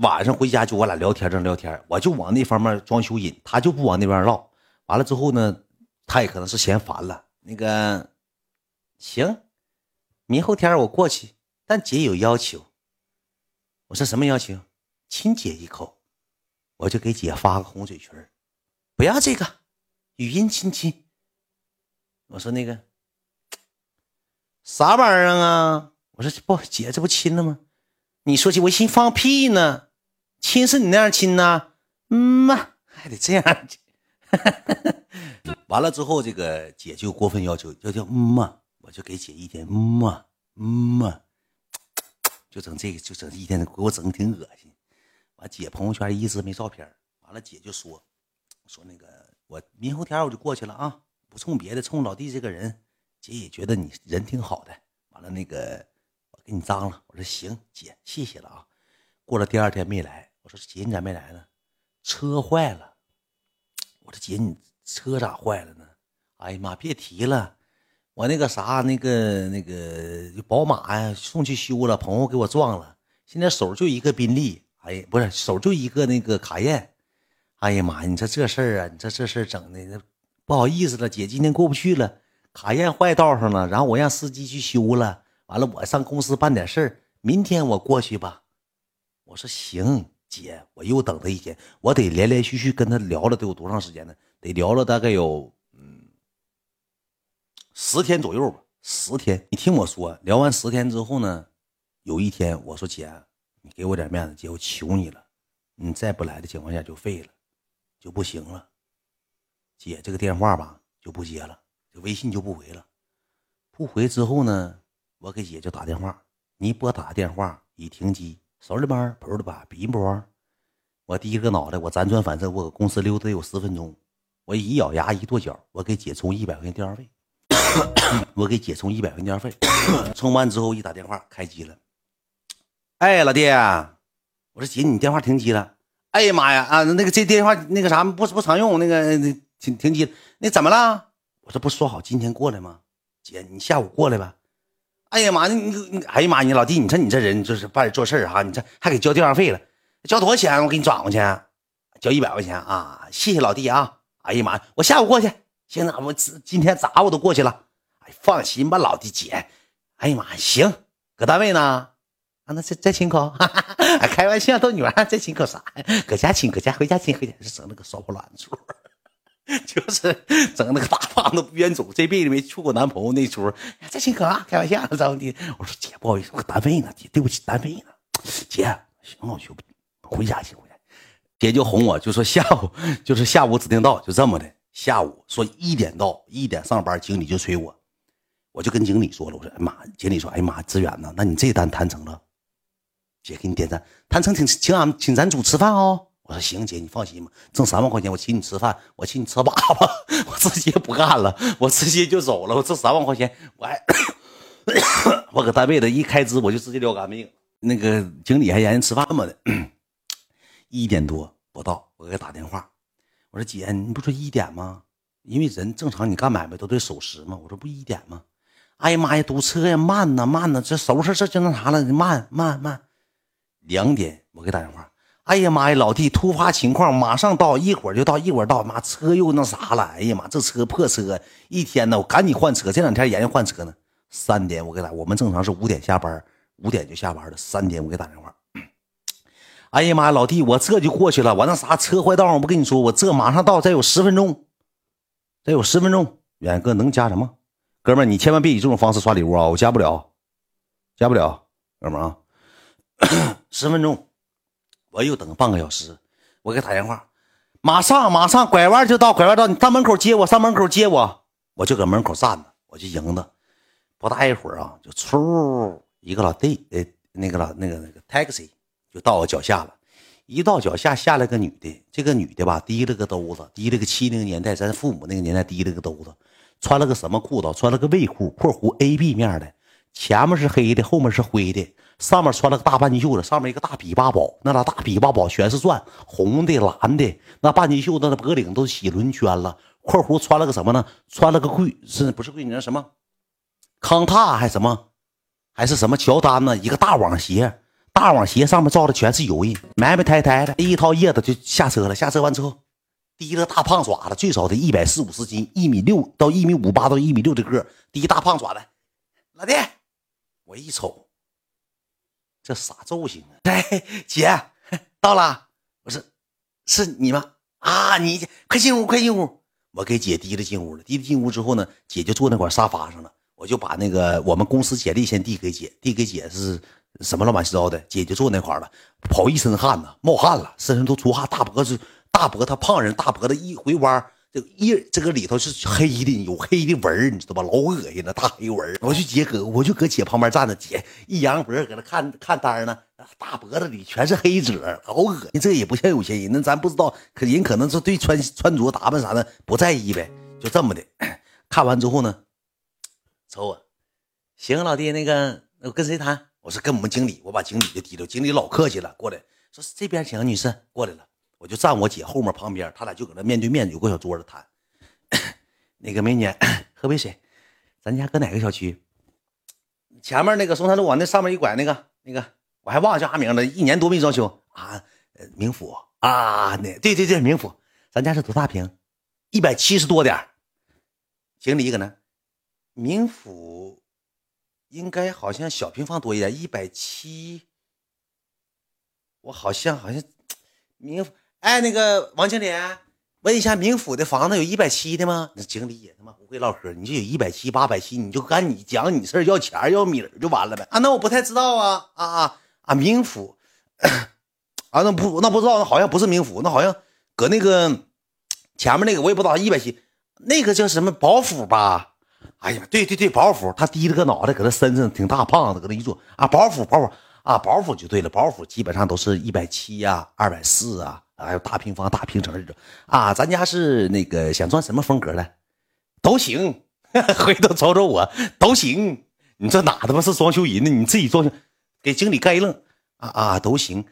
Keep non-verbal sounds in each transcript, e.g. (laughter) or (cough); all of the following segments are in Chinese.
晚上回家就我俩聊天正聊天，我就往那方面装修引，他就不往那边绕。完了之后呢，他也可能是嫌烦了。那个行，明后天我过去，但姐有要求。我说什么要求？亲姐一口，我就给姐发个红嘴唇不要这个，语音亲亲。我说那个啥玩意儿啊？我说不，姐这不亲了吗？你说起我心放屁呢，亲是你那样亲呢？嗯嘛，还得这样。完了之后，这个姐就过分要求，要叫嗯嘛，我就给姐一点嗯嘛嗯嘛，就整这个，就整一天，给我整的挺恶心。完，姐朋友圈一直没照片。完了，姐就说说那个，我明后天我就过去了啊，不冲别的，冲老弟这个人，姐也觉得你人挺好的。完了，那个我给你张了。我说行，姐谢谢了啊。过了第二天没来，说姐你咋没来呢？车坏了。我说姐你。车咋坏了呢？哎呀妈，别提了，我那个啥，那个那个宝马呀，送去修了，朋友给我撞了。现在手就一个宾利，哎呀，不是手就一个那个卡宴。哎呀妈，你说这事儿啊，你说这事儿整的不好意思了，姐今天过不去了，卡宴坏道上了，然后我让司机去修了，完了我上公司办点事儿，明天我过去吧。我说行，姐，我又等他一天，我得连连续续跟他聊了，得有多长时间呢？得聊了大概有嗯十天左右吧，十天。你听我说，聊完十天之后呢，有一天我说姐，你给我点面子，姐我求你了，你再不来的情况下就废了，就不行了。姐这个电话吧就不接了，这微信就不回了。不回之后呢，我给姐就打电话，你拨打电话已停机，手里边不的吧，比波。我第一个脑袋，我辗转反侧，我搁公司溜达有十分钟。我一咬牙一跺脚，我给姐充一百块钱电话费。(coughs) 我给姐充一百块钱电话费，充完之后一打电话开机了。哎，老弟，我说姐，你电话停机了。哎呀妈呀啊，那个这电话那个啥不不常用，那个停停机。那怎么了？我这不说好今天过来吗？姐，你下午过来吧。哎呀妈，你你哎呀妈，你老弟，你说你这人就是办做事哈，你这还给交电话费了，交多少钱？我给你转过去，交一百块钱啊！谢谢老弟啊。哎呀妈！我下午过去，现在我今天咋我都过去了。哎，放心吧，老弟姐。哎呀妈，行，搁单位呢。啊，那再再亲口，(laughs) 开玩笑逗你玩，再亲口啥呀？搁家亲，搁家回家亲，回家是整那个烧破烂出，(laughs) 就是整那个大胖子不愿走，这辈子没处过男朋友那出。再亲口啊，开玩笑，咋地？我说姐，不好意思，我单位呢，姐，对不起，单位呢。姐，行了，我就回家去。姐就哄我，就说下午就是下午指定到，就这么的。下午说一点到，一点上班，经理就催我，我就跟经理说了，我说哎妈，经理说哎妈，志远呢，那你这单谈成了，姐给你点赞，谈成请请俺请咱组吃饭哦。我说行，姐你放心吧，挣三万块钱我请你吃饭，我请你吃粑粑，(laughs) 我直接不干了，我直接就走了，我挣三万块钱，我还 (coughs) 我搁单位的一开支我就直接撂干命，那个经理还研究吃饭么的。一点多不到，我给他打电话，我说姐，你不说一点吗？因为人正常，你干买卖都得守时嘛。我说不一点吗？哎呀妈呀，堵车呀，慢呐慢呐，这收拾这就那啥了，慢慢慢。两点我给打电话，哎呀妈呀，老弟，突发情况，马上到，一会儿就到，一会儿到。妈，车又那啥了，哎呀妈，这车破车，一天呢，我赶紧换车，这两天研究换车呢。三点我给打，我们正常是五点下班，五点就下班了。三点我给打电话。哎呀妈呀，老弟，我这就过去了。我那啥车坏道上，我不跟你说，我这马上到，再有十分钟，再有十分钟。远哥能加什么？哥们儿，你千万别以这种方式刷礼物啊！我加不了，加不了，哥们儿啊！(coughs) 十分钟，我又等半个小时，我给他打电话，马上马上拐弯就到，拐弯到，你上门口接我，上门口接我，我就搁门口站着，我就迎着。不大一会儿啊，就出一个老弟，呃，那个老那个那个 taxi。就到我脚下了，一到脚下下来个女的，这个女的吧提了个兜子，提了个七零年代咱父母那个年代提了个兜子，穿了个什么裤子？穿了个卫裤（括弧 A B 面的），前面是黑的，后面是灰的，上面穿了个大半截袖子，上面一个大比八宝，那俩大比八宝全是钻，红的、蓝的，那半截袖子那脖领都洗轮圈了（括弧穿了个什么呢？穿了个贵是不是贵？你那什么康踏还是什么？还是什么乔丹呢？一个大网鞋。大网鞋上面罩的全是油印，埋埋汰汰的，一套叶子就下车了。下车完之后，提着大胖爪子，最少得一百四五十斤，一米六到一米五八到一米六的个，第一大胖爪子。老弟，我一瞅，这啥造型啊？(laughs) 哎，姐，到了。我是，是你吗？啊，你快进屋，快进屋。我给姐提了进屋了。提着进屋之后呢，姐就坐那块沙发上了。我就把那个我们公司简历先递给姐，递给姐是什么乱七八糟的，姐就坐那块了，跑一身汗呐，冒汗了，身上都出汗，大脖子大脖子胖人，大脖子一回弯。这一这个里头是黑的，有黑的纹你知道吧？老恶心了，大黑纹我就姐搁，我就搁姐旁边站着，姐一扬脖搁那看看单呢，大脖子里全是黑褶，老恶心。这也不像有钱人，那咱不知道，可人可能是对穿穿着打扮啥的不在意呗，就这么的。看完之后呢，瞅我，行，老弟，那个我跟谁谈？我说跟我们经理，我把经理就提溜，经理老客气了，过来说这边请，女士过来了。我就站我姐后面旁边，他俩就搁那面对面有个小桌子谈。(coughs) 那个美女，喝杯水。咱家搁哪个小区？前面那个松山路往那上面一拐，那个那个我还忘了叫啥名了，一年多没装修啊。明府啊，那对对对，明府。咱家是多大平？一百七十多点。经理搁那，明府应该好像小平方多一点，一百七。我好像好像明府。哎，那个王经理，问一下，明府的房子有一百七的吗？那经理也他妈不会唠嗑，你就有一百七、八百七，你就赶你讲你事儿，要钱要米就完了呗。啊，那我不太知道啊啊啊啊！明府 (coughs) 啊，那不那不知道，那好像不是明府，那好像搁那个前面那个我也不知道，一百七那个叫什么宝府吧？哎呀，对对对，宝府，他低着个脑袋搁那身上挺大胖子，搁那一坐啊，宝府宝府啊，宝府就对了，宝府基本上都是一百七呀，二百四啊。还有大平房、大平层这种啊，咱家是那个想装什么风格的，都行。(laughs) 回头瞅瞅我都行。你这哪他妈是装修人呢？你自己装修，给经理干一愣啊啊，都行。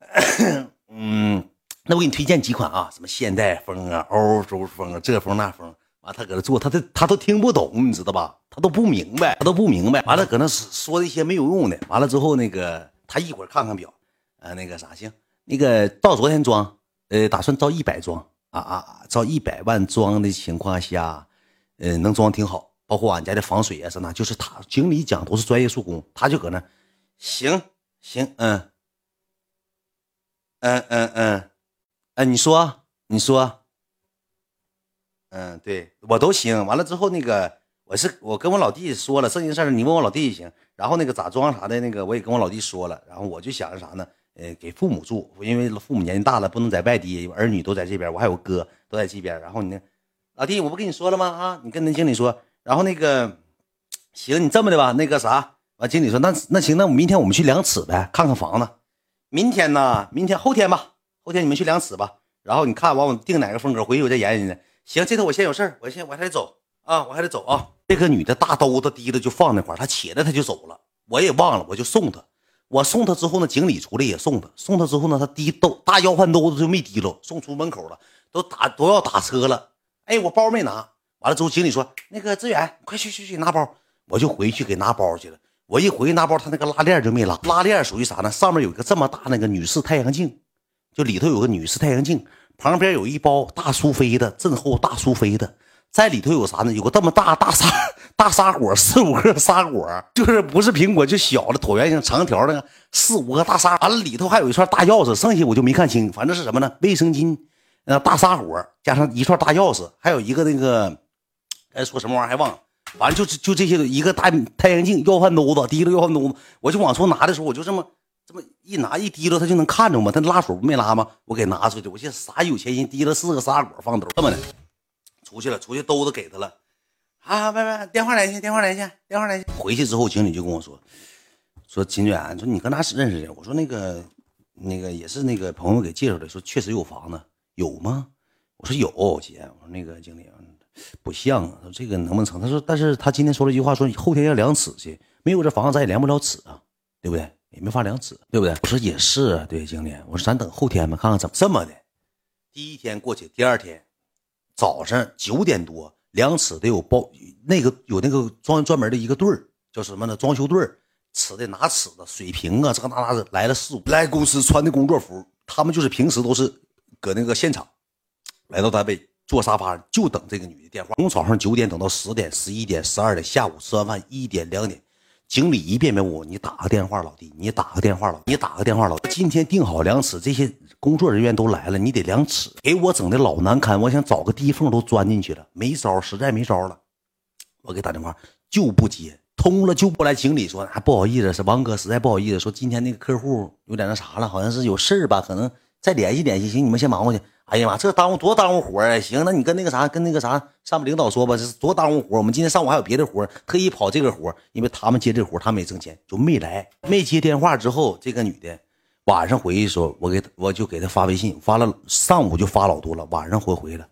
(coughs) 嗯，那我给你推荐几款啊，什么现代风啊、欧洲风啊，这风那风。完，他搁那做，他他他都听不懂，你知道吧？他都不明白，他都不明白。完了，搁那说一些没有用的。完了之后，那个他一会儿看看表，呃，那个啥行。那个到昨天装，呃，打算造一百装啊啊，造一百万装的情况下，呃，能装挺好，包括俺家的防水啊什么，就是他经理讲都是专业术工，他就搁那，行行，嗯，嗯嗯嗯，哎，你说你说，嗯，对我都行。完了之后，那个我是我跟我老弟说了，剩下的事儿你问我老弟就行。然后那个咋装啥的，那个我也跟我老弟说了。然后我就想着啥呢？呃，给父母住，因为父母年纪大了，不能在外地，儿女都在这边，我还有哥都在这边。然后你那老弟，我不跟你说了吗？啊，你跟那经理说。然后那个，行，你这么的吧，那个啥，完经理说，那那行，那明天我们去量尺呗，看看房子。明天呢？明天后天吧，后天你们去量尺吧。然后你看完我定哪个风格，回去我再研究研究。行，这头我先有事儿，我先我还得走啊，我还得走啊。这个女的大兜子提着就放那块她起来她就走了，我也忘了，我就送她。我送他之后呢，经理出来也送他。送他之后呢，他提兜大腰饭兜子就没提喽，送出门口了，都打都要打车了。哎，我包没拿。完了之后，经理说：“那个志远，快去去去拿包。”我就回去给拿包去了。我一回去拿包，他那个拉链就没拉。拉链属于啥呢？上面有一个这么大那个女士太阳镜，就里头有个女士太阳镜，旁边有一包大苏菲的，正厚大苏菲的。在里头有啥呢？有个这么大大沙大沙果，四五个沙果，(laughs) 就是不是苹果，就小的椭圆形长条那个四五个大沙。完了里头还有一串大钥匙，剩下我就没看清，反正是什么呢？卫生巾，呃，大沙果加上一串大钥匙，还有一个那个，该说什么玩意儿还忘了。反正就是就这些一个大太阳镜，要饭兜子，提溜要饭兜子，我就往出拿的时候，我就这么这么一拿一提溜，他就能看着吗？他拉手不没拉吗？我给拿出去，我寻思啥有钱人提了四个沙果放兜这么的。出去了，出去兜子给他了，啊，拜拜，电话联系，电话联系，电话联系。回去之后，经理就跟我说，说秦远，说你跟哪认识的？我说那个，那个也是那个朋友给介绍的，说确实有房子，有吗？我说有，姐，我说那个经理不像啊，说这个能不能成？他说，但是他今天说了一句话，说后天要量尺去，没有这房子咱也量不了尺啊，对不对？也没法量尺，对不对？我说也是，对经理，我说咱等后天吧，看看怎么这么的。第一天过去，第二天。早上九点多量尺得有包，那个有那个装专门的一个队儿，叫什么呢？装修队儿吃的拿尺的，水平啊，这个那那的来了四五，来公司穿的工作服，他们就是平时都是搁那个现场，来到单位坐沙发就等这个女的电话，从早上九点等到十点、十一点、十二点，下午吃完饭一点、两点。经理一遍遍问我：“你打个电话，老弟，你打个电话，老你打个电话，老。今天定好量尺，这些工作人员都来了，你得量尺，给我整的老难堪。我想找个地缝都钻进去了，没招，实在没招了。我给打电话就不接，通了就不来。经理说：“啊，不好意思，是王哥，实在不好意思，说今天那个客户有点那啥了，好像是有事儿吧，可能再联系联系。行，你们先忙活去。”哎呀妈，这耽误多耽误活啊！行，那你跟那个啥，跟那个啥上面领导说吧，这是多耽误活。我们今天上午还有别的活，特意跑这个活，因为他们接这活，他们也挣钱，就没来。没接电话之后，这个女的晚上回去说，我给我就给她发微信，发了上午就发老多了，晚上回回了。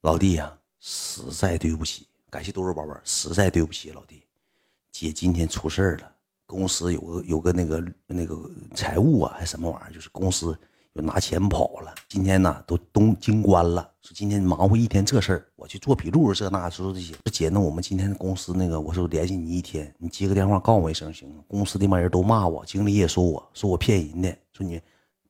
老弟呀，实在对不起，感谢多肉宝宝，实在对不起，老弟，姐今天出事了，公司有个有个那个那个财务啊，还什么玩意儿，就是公司。就拿钱跑了。今天呢，都东京关了。说今天忙活一天这事儿，我去做笔录，这那说这些。姐，那我们今天公司那个，我说联系你一天，你接个电话告诉我一声行吗？公司的帮人都骂我，经理也说我，说我骗人的。说你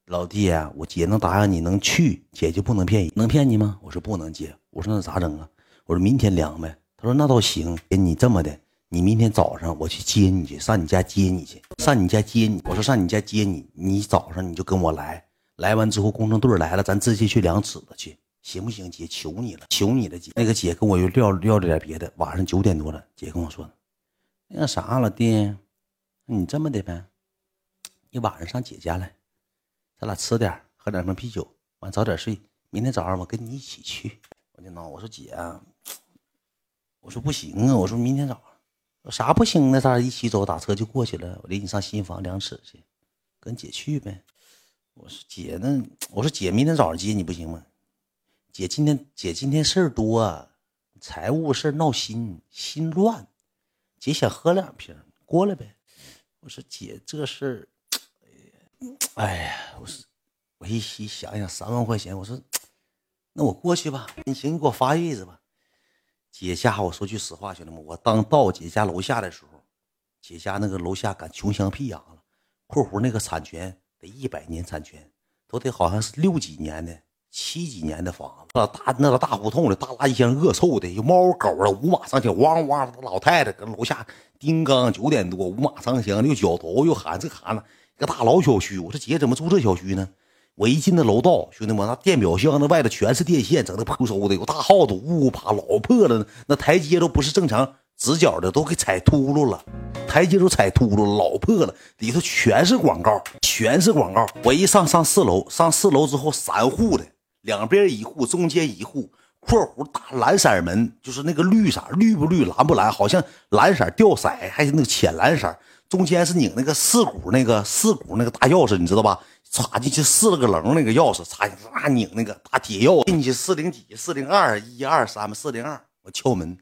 老弟啊，我姐能答应你能去，姐就不能骗人，能骗你吗？我说不能接。我说那咋整啊？我说明天量呗。他说那倒行。你这么的，你明天早上我去接你去，上你家接你去，上你家接你。我说上你家接你，你早上你就跟我来。来完之后，工程队来了，咱直接去量尺子去，行不行？姐，求你了，求你了，姐。那个姐跟我又撂撂了点别的。晚上九点多了，姐跟我说：“那个啥，老弟，你这么的呗，你晚上上姐家来，咱俩吃点，喝点什么啤酒，完早点睡。明天早上我跟你一起去。”我就闹，我说姐，我说不行啊，我说明天早上，啥不行呢？咱俩一起走，打车就过去了。我领你上新房量尺去，跟姐去呗。我说姐，那我说姐，明天早上接你不行吗？姐今天姐今天事儿多，财务事儿闹心，心乱。姐想喝两瓶，过来呗。我说姐，这事儿，哎呀，我说我一细想想，三万块钱，我说那我过去吧。你行，你给我发月子吧。姐家，我说句实话，兄弟们，我当到姐家楼下的时候，姐家那个楼下敢穷乡僻壤了。括弧那个产权。一百年产权，都得好像是六几年的、七几年的房子。那大那个大胡同里，大垃圾箱恶臭的，有猫狗的，五马上墙，汪汪老太太搁楼下叮当九点多，五马上墙，又脚头又喊这喊那，一个大老小区。我说姐怎么住这小区呢？我一进那楼道，兄弟们，那电表箱那外头全是电线，整的破嗖的，有大耗子呜呜爬，老破了。那台阶都不是正常。直角的都给踩秃噜了，台阶都踩秃噜，老破了，里头全是广告，全是广告。我一上上四楼，上四楼之后三户的，两边一户，中间一户。括弧大蓝色门，就是那个绿色，绿不绿，蓝不蓝，好像蓝色掉色，还是那个浅蓝色。中间是拧那个四股那个四股那个大钥匙，你知道吧？插进去四了个棱那个钥匙，插进去那拧那个大铁钥匙进去四零几四零二一二三四零二，我敲门。